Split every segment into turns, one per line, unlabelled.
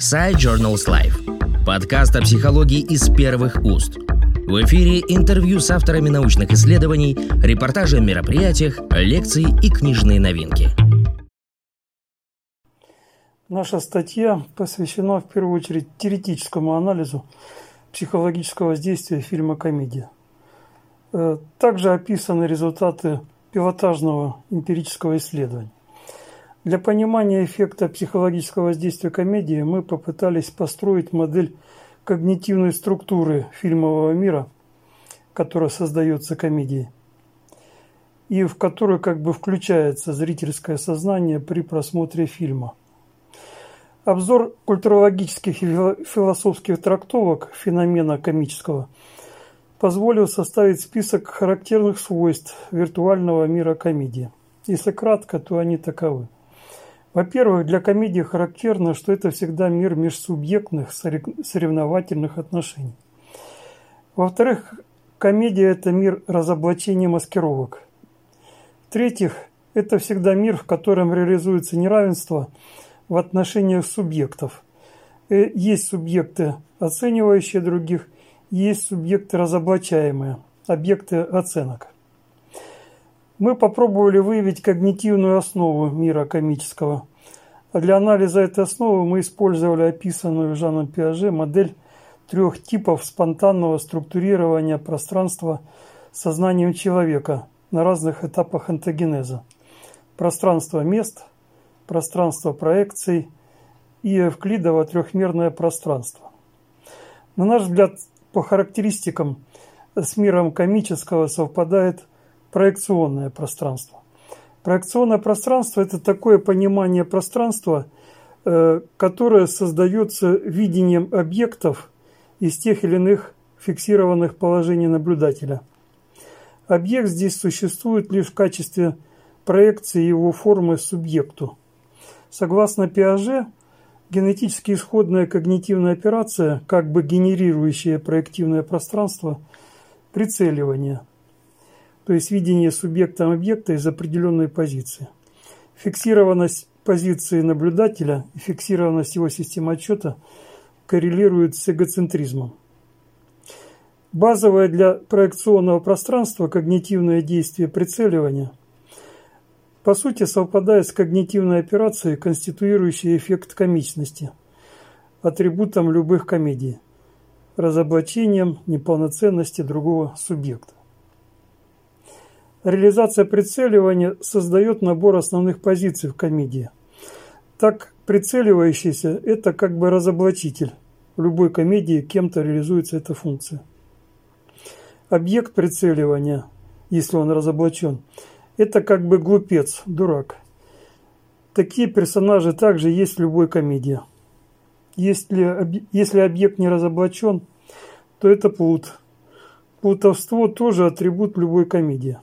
Side Journals Life. Подкаст о психологии из первых уст. В эфире интервью с авторами научных исследований, репортажи о мероприятиях, лекции и книжные новинки.
Наша статья посвящена в первую очередь теоретическому анализу психологического воздействия фильма «Комедия». Э, также описаны результаты пилотажного эмпирического исследования. Для понимания эффекта психологического воздействия комедии мы попытались построить модель когнитивной структуры фильмового мира, которая создается комедией, и в которую как бы включается зрительское сознание при просмотре фильма. Обзор культурологических и философских трактовок феномена комического позволил составить список характерных свойств виртуального мира комедии. Если кратко, то они таковы – во-первых, для комедии характерно, что это всегда мир межсубъектных соревновательных отношений. Во-вторых, комедия – это мир разоблачения маскировок. В-третьих, это всегда мир, в котором реализуется неравенство в отношениях субъектов. Э, есть субъекты, оценивающие других, есть субъекты разоблачаемые, объекты оценок. Мы попробовали выявить когнитивную основу мира комического. Для анализа этой основы мы использовали описанную Жаном Пиаже модель трех типов спонтанного структурирования пространства сознанием человека на разных этапах антогенеза. Пространство мест, пространство проекций и эвклидово трехмерное пространство. На наш взгляд, по характеристикам с миром комического совпадает проекционное пространство. Проекционное пространство – это такое понимание пространства, э, которое создается видением объектов из тех или иных фиксированных положений наблюдателя. Объект здесь существует лишь в качестве проекции его формы субъекту. Согласно Пиаже, генетически исходная когнитивная операция, как бы генерирующая проективное пространство, прицеливание – то есть видение субъектом объекта из определенной позиции. Фиксированность позиции наблюдателя и фиксированность его системы отчета коррелируют с эгоцентризмом. Базовое для проекционного пространства когнитивное действие прицеливания по сути совпадает с когнитивной операцией, конституирующей эффект комичности, атрибутом любых комедий, разоблачением неполноценности другого субъекта. Реализация прицеливания создает набор основных позиций в комедии. Так, прицеливающийся – это как бы разоблачитель. В любой комедии кем-то реализуется эта функция. Объект прицеливания, если он разоблачен, это как бы глупец, дурак. Такие персонажи также есть в любой комедии. Если, если объект не разоблачен, то это плут. Плутовство тоже атрибут любой комедии.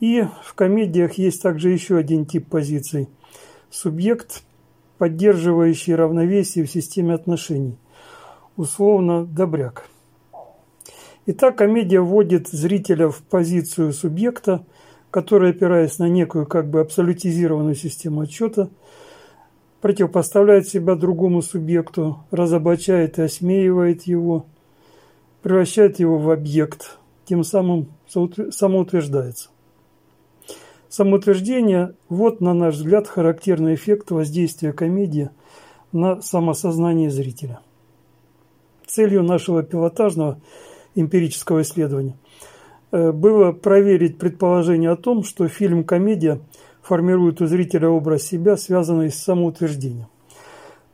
И в комедиях есть также еще один тип позиций. Субъект, поддерживающий равновесие в системе отношений. Условно, добряк. Итак, комедия вводит зрителя в позицию субъекта, который, опираясь на некую как бы абсолютизированную систему отчета, противопоставляет себя другому субъекту, разоблачает и осмеивает его, превращает его в объект, тем самым самоутверждается. Самоутверждение – вот, на наш взгляд, характерный эффект воздействия комедии на самосознание зрителя. Целью нашего пилотажного эмпирического исследования э, было проверить предположение о том, что фильм «Комедия» формирует у зрителя образ себя, связанный с самоутверждением.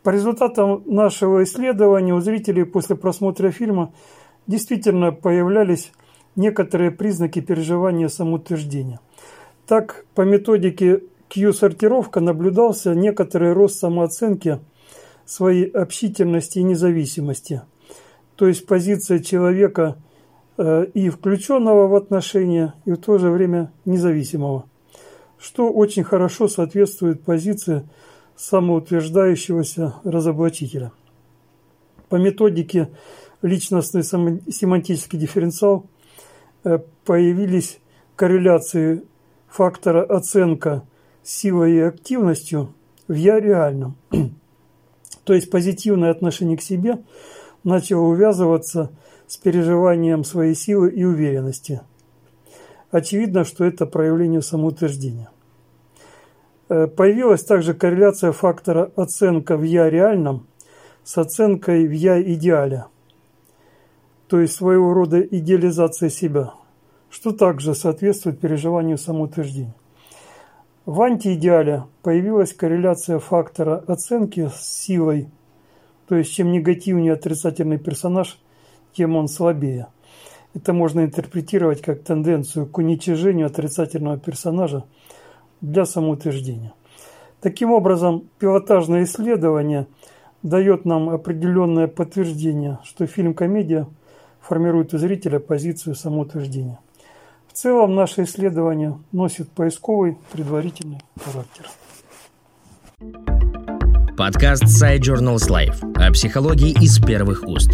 По результатам нашего исследования у зрителей после просмотра фильма действительно появлялись некоторые признаки переживания самоутверждения – так, по методике Q-сортировка наблюдался некоторый рост самооценки своей общительности и независимости. То есть позиция человека э, и включенного в отношения, и в то же время независимого. Что очень хорошо соответствует позиции самоутверждающегося разоблачителя. По методике личностный семантический дифференциал э, появились корреляции фактора оценка силой и активностью в «я» реальном. То есть позитивное отношение к себе начало увязываться с переживанием своей силы и уверенности. Очевидно, что это проявление самоутверждения. Э, появилась также корреляция фактора оценка в «я» реальном с оценкой в «я» идеале, то есть своего рода идеализация себя, что также соответствует переживанию самоутверждения. В антиидеале появилась корреляция фактора оценки с силой, то есть чем негативнее отрицательный персонаж, тем он слабее. Это можно интерпретировать как тенденцию к уничижению отрицательного персонажа для самоутверждения. Таким образом, пилотажное исследование дает нам определенное подтверждение, что фильм-комедия формирует у зрителя позицию самоутверждения. В целом, наше исследование носит поисковый предварительный характер.
Подкаст Side Journals Life о психологии из первых уст.